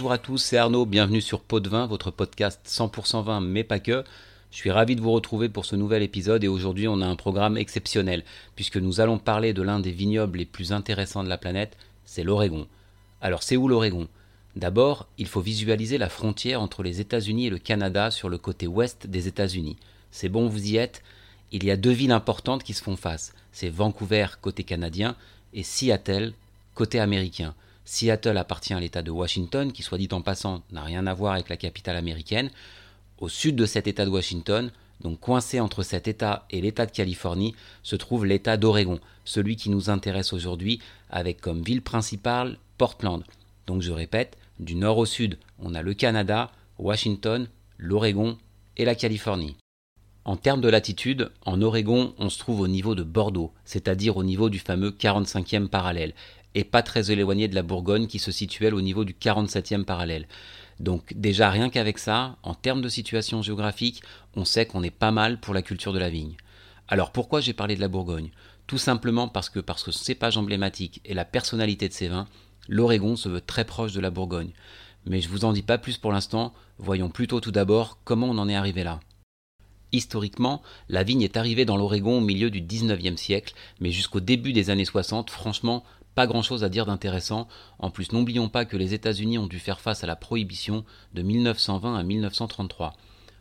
Bonjour à tous, c'est Arnaud, bienvenue sur Pot de Vin, votre podcast 100% vin, mais pas que. Je suis ravi de vous retrouver pour ce nouvel épisode et aujourd'hui on a un programme exceptionnel puisque nous allons parler de l'un des vignobles les plus intéressants de la planète, c'est l'Oregon. Alors c'est où l'Oregon? D'abord, il faut visualiser la frontière entre les États-Unis et le Canada sur le côté ouest des États-Unis. C'est bon, vous y êtes? Il y a deux villes importantes qui se font face. C'est Vancouver côté canadien et Seattle côté américain. Seattle appartient à l'État de Washington, qui soit dit en passant n'a rien à voir avec la capitale américaine. Au sud de cet État de Washington, donc coincé entre cet État et l'État de Californie, se trouve l'État d'Oregon, celui qui nous intéresse aujourd'hui, avec comme ville principale Portland. Donc je répète, du nord au sud, on a le Canada, Washington, l'Oregon et la Californie. En termes de latitude, en Oregon, on se trouve au niveau de Bordeaux, c'est-à-dire au niveau du fameux 45e parallèle, et pas très éloigné de la Bourgogne qui se situe au niveau du 47e parallèle. Donc déjà rien qu'avec ça, en termes de situation géographique, on sait qu'on est pas mal pour la culture de la vigne. Alors pourquoi j'ai parlé de la Bourgogne? Tout simplement parce que parce que cépage emblématique et la personnalité de ces vins, l'Oregon se veut très proche de la Bourgogne. Mais je vous en dis pas plus pour l'instant, voyons plutôt tout d'abord comment on en est arrivé là. Historiquement, la vigne est arrivée dans l'Oregon au milieu du 19e siècle, mais jusqu'au début des années 60, franchement, pas grand-chose à dire d'intéressant. En plus, n'oublions pas que les États-Unis ont dû faire face à la prohibition de 1920 à 1933.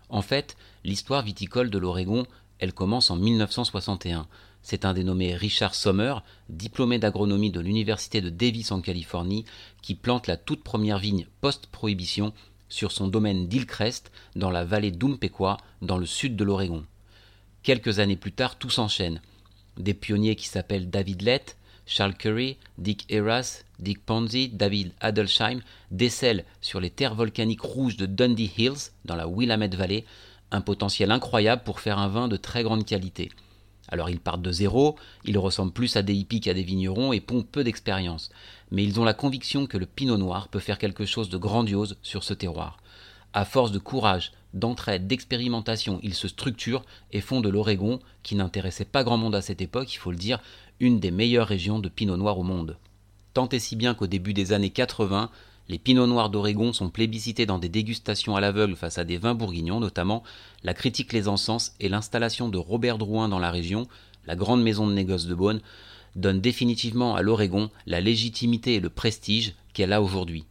En fait, l'histoire viticole de l'Oregon, elle commence en 1961. C'est un dénommé Richard Sommer, diplômé d'agronomie de l'Université de Davis en Californie, qui plante la toute première vigne post-prohibition sur son domaine d'Hillcrest, dans la vallée d'Umpqua, dans le sud de l'Oregon. Quelques années plus tard, tout s'enchaîne. Des pionniers qui s'appellent David Lett, Charles Curry, Dick Eras, Dick Ponzi, David Adelsheim décèlent sur les terres volcaniques rouges de Dundee Hills, dans la Willamette Valley, un potentiel incroyable pour faire un vin de très grande qualité. Alors ils partent de zéro, ils ressemblent plus à des hippies qu'à des vignerons et pompent peu d'expérience, mais ils ont la conviction que le pinot noir peut faire quelque chose de grandiose sur ce terroir. À force de courage, d'entraide, d'expérimentation, ils se structurent et font de l'Oregon, qui n'intéressait pas grand monde à cette époque, il faut le dire, une des meilleures régions de pinot noir au monde. Tant et si bien qu'au début des années 80, les pinots noirs d'Oregon sont plébiscités dans des dégustations à l'aveugle face à des vins bourguignons, notamment la critique les encens et l'installation de Robert Drouin dans la région, la grande maison de négoce de Beaune, donnent définitivement à l'Oregon la légitimité et le prestige qu'elle a aujourd'hui.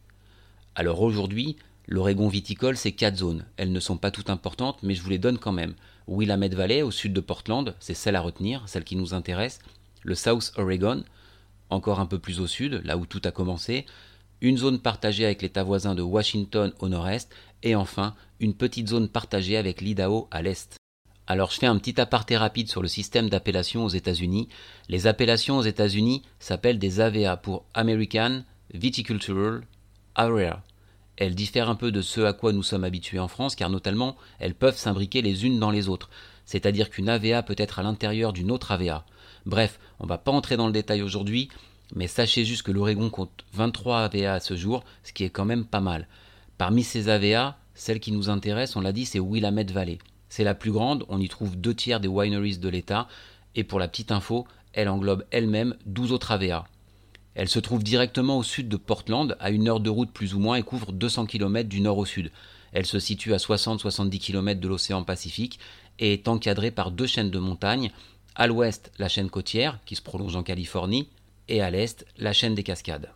Alors aujourd'hui, l'Oregon viticole, c'est quatre zones. Elles ne sont pas toutes importantes, mais je vous les donne quand même. Willamette Valley, au sud de Portland, c'est celle à retenir, celle qui nous intéresse. Le South Oregon, encore un peu plus au sud, là où tout a commencé une zone partagée avec l'État voisin de Washington au nord-est, et enfin une petite zone partagée avec l'Idaho à l'est. Alors je fais un petit aparté rapide sur le système d'appellation aux États-Unis. Les appellations aux États-Unis s'appellent des AVA pour American Viticultural Area. Elles diffèrent un peu de ce à quoi nous sommes habitués en France, car notamment elles peuvent s'imbriquer les unes dans les autres, c'est-à-dire qu'une AVA peut être à l'intérieur d'une autre AVA. Bref, on ne va pas entrer dans le détail aujourd'hui, mais sachez juste que l'Oregon compte 23 AVA à ce jour, ce qui est quand même pas mal. Parmi ces AVA, celle qui nous intéresse, on l'a dit, c'est Willamette Valley. C'est la plus grande, on y trouve deux tiers des wineries de l'État, et pour la petite info, elle englobe elle-même 12 autres AVA. Elle se trouve directement au sud de Portland, à une heure de route plus ou moins, et couvre 200 km du nord au sud. Elle se situe à 60-70 km de l'océan Pacifique et est encadrée par deux chaînes de montagnes. À l'ouest, la chaîne côtière, qui se prolonge en Californie, et à l'est, la chaîne des Cascades.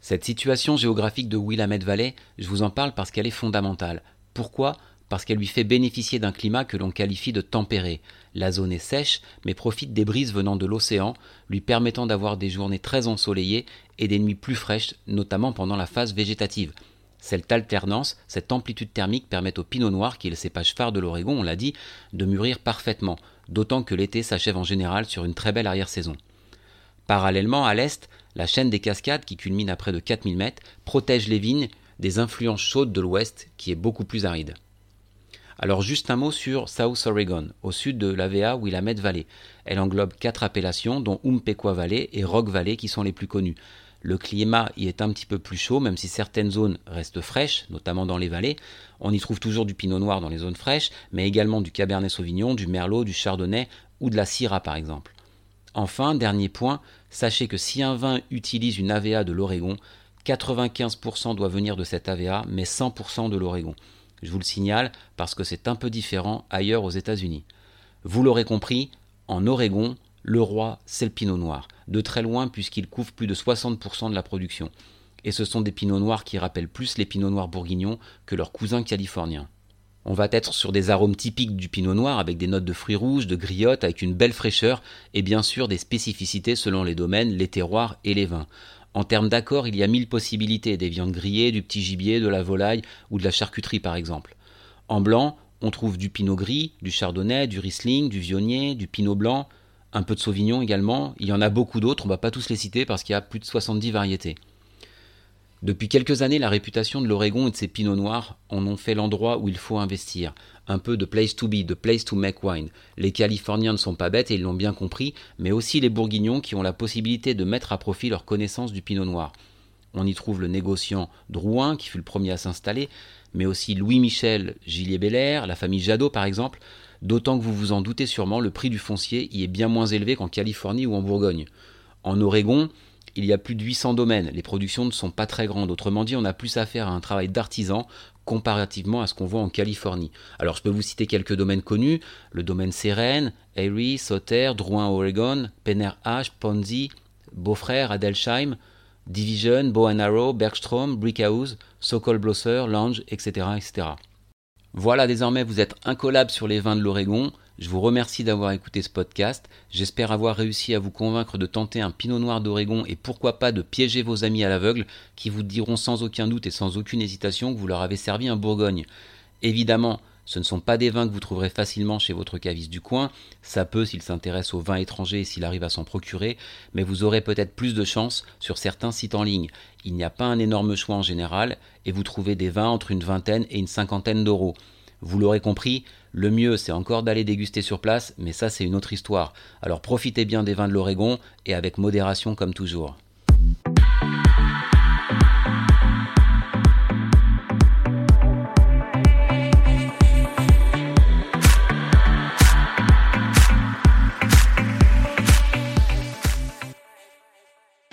Cette situation géographique de Willamette Valley, je vous en parle parce qu'elle est fondamentale. Pourquoi? Parce qu'elle lui fait bénéficier d'un climat que l'on qualifie de tempéré. La zone est sèche, mais profite des brises venant de l'océan, lui permettant d'avoir des journées très ensoleillées et des nuits plus fraîches, notamment pendant la phase végétative. Cette alternance, cette amplitude thermique permet au pinot noir, qui est le cépage phare de l'Oregon, on l'a dit, de mûrir parfaitement, d'autant que l'été s'achève en général sur une très belle arrière-saison. Parallèlement, à l'est, la chaîne des cascades, qui culmine à près de 4000 mètres, protège les vignes des influences chaudes de l'ouest, qui est beaucoup plus aride. Alors juste un mot sur South Oregon, au sud de l'AVA Willamette Valley. Elle englobe quatre appellations, dont Umpqua Valley et Rock Valley, qui sont les plus connues. Le climat y est un petit peu plus chaud, même si certaines zones restent fraîches, notamment dans les vallées. On y trouve toujours du pinot noir dans les zones fraîches, mais également du cabernet sauvignon, du merlot, du chardonnay ou de la syrah par exemple. Enfin, dernier point, sachez que si un vin utilise une AVA de l'Oregon, 95% doit venir de cet AVA, mais 100% de l'Oregon. Je vous le signale parce que c'est un peu différent ailleurs aux États-Unis. Vous l'aurez compris, en Oregon, le roi, c'est le pinot noir, de très loin puisqu'il couvre plus de 60% de la production. Et ce sont des pinots noirs qui rappellent plus les pinots noirs bourguignons que leurs cousins californiens. On va être sur des arômes typiques du pinot noir avec des notes de fruits rouges, de griottes, avec une belle fraîcheur et bien sûr des spécificités selon les domaines, les terroirs et les vins. En termes d'accord, il y a mille possibilités, des viandes grillées, du petit gibier, de la volaille ou de la charcuterie par exemple. En blanc, on trouve du pinot gris, du chardonnay, du riesling, du vionnier, du pinot blanc, un peu de sauvignon également. Il y en a beaucoup d'autres, on ne va pas tous les citer parce qu'il y a plus de 70 variétés. Depuis quelques années, la réputation de l'Oregon et de ses pinots noirs en ont fait l'endroit où il faut investir. Un peu de place to be, de place to make wine. Les Californiens ne sont pas bêtes et ils l'ont bien compris, mais aussi les Bourguignons qui ont la possibilité de mettre à profit leur connaissance du pinot noir. On y trouve le négociant Drouin, qui fut le premier à s'installer, mais aussi Louis-Michel Gillier-Belair, la famille Jadot par exemple, d'autant que vous vous en doutez sûrement, le prix du foncier y est bien moins élevé qu'en Californie ou en Bourgogne. En Oregon, il y a plus de 800 domaines, les productions ne sont pas très grandes, autrement dit on a plus affaire à un travail d'artisan comparativement à ce qu'on voit en Californie. Alors je peux vous citer quelques domaines connus, le domaine Seren, Erie, Sauter, Drouin Oregon, Penner H, Ponzi, Beaufrère, Adelsheim, Division, Bow Arrow, Bergstrom, Brickhouse, Sokol Blosser, Lange, etc., etc. Voilà, désormais vous êtes incollable sur les vins de l'Oregon. Je vous remercie d'avoir écouté ce podcast. J'espère avoir réussi à vous convaincre de tenter un pinot noir d'Oregon et pourquoi pas de piéger vos amis à l'aveugle qui vous diront sans aucun doute et sans aucune hésitation que vous leur avez servi un Bourgogne. Évidemment, ce ne sont pas des vins que vous trouverez facilement chez votre caviste du coin, ça peut s'il s'intéresse aux vins étrangers et s'il arrive à s'en procurer, mais vous aurez peut-être plus de chance sur certains sites en ligne. Il n'y a pas un énorme choix en général, et vous trouvez des vins entre une vingtaine et une cinquantaine d'euros. Vous l'aurez compris, le mieux c'est encore d'aller déguster sur place, mais ça c'est une autre histoire. Alors profitez bien des vins de l'Oregon et avec modération comme toujours.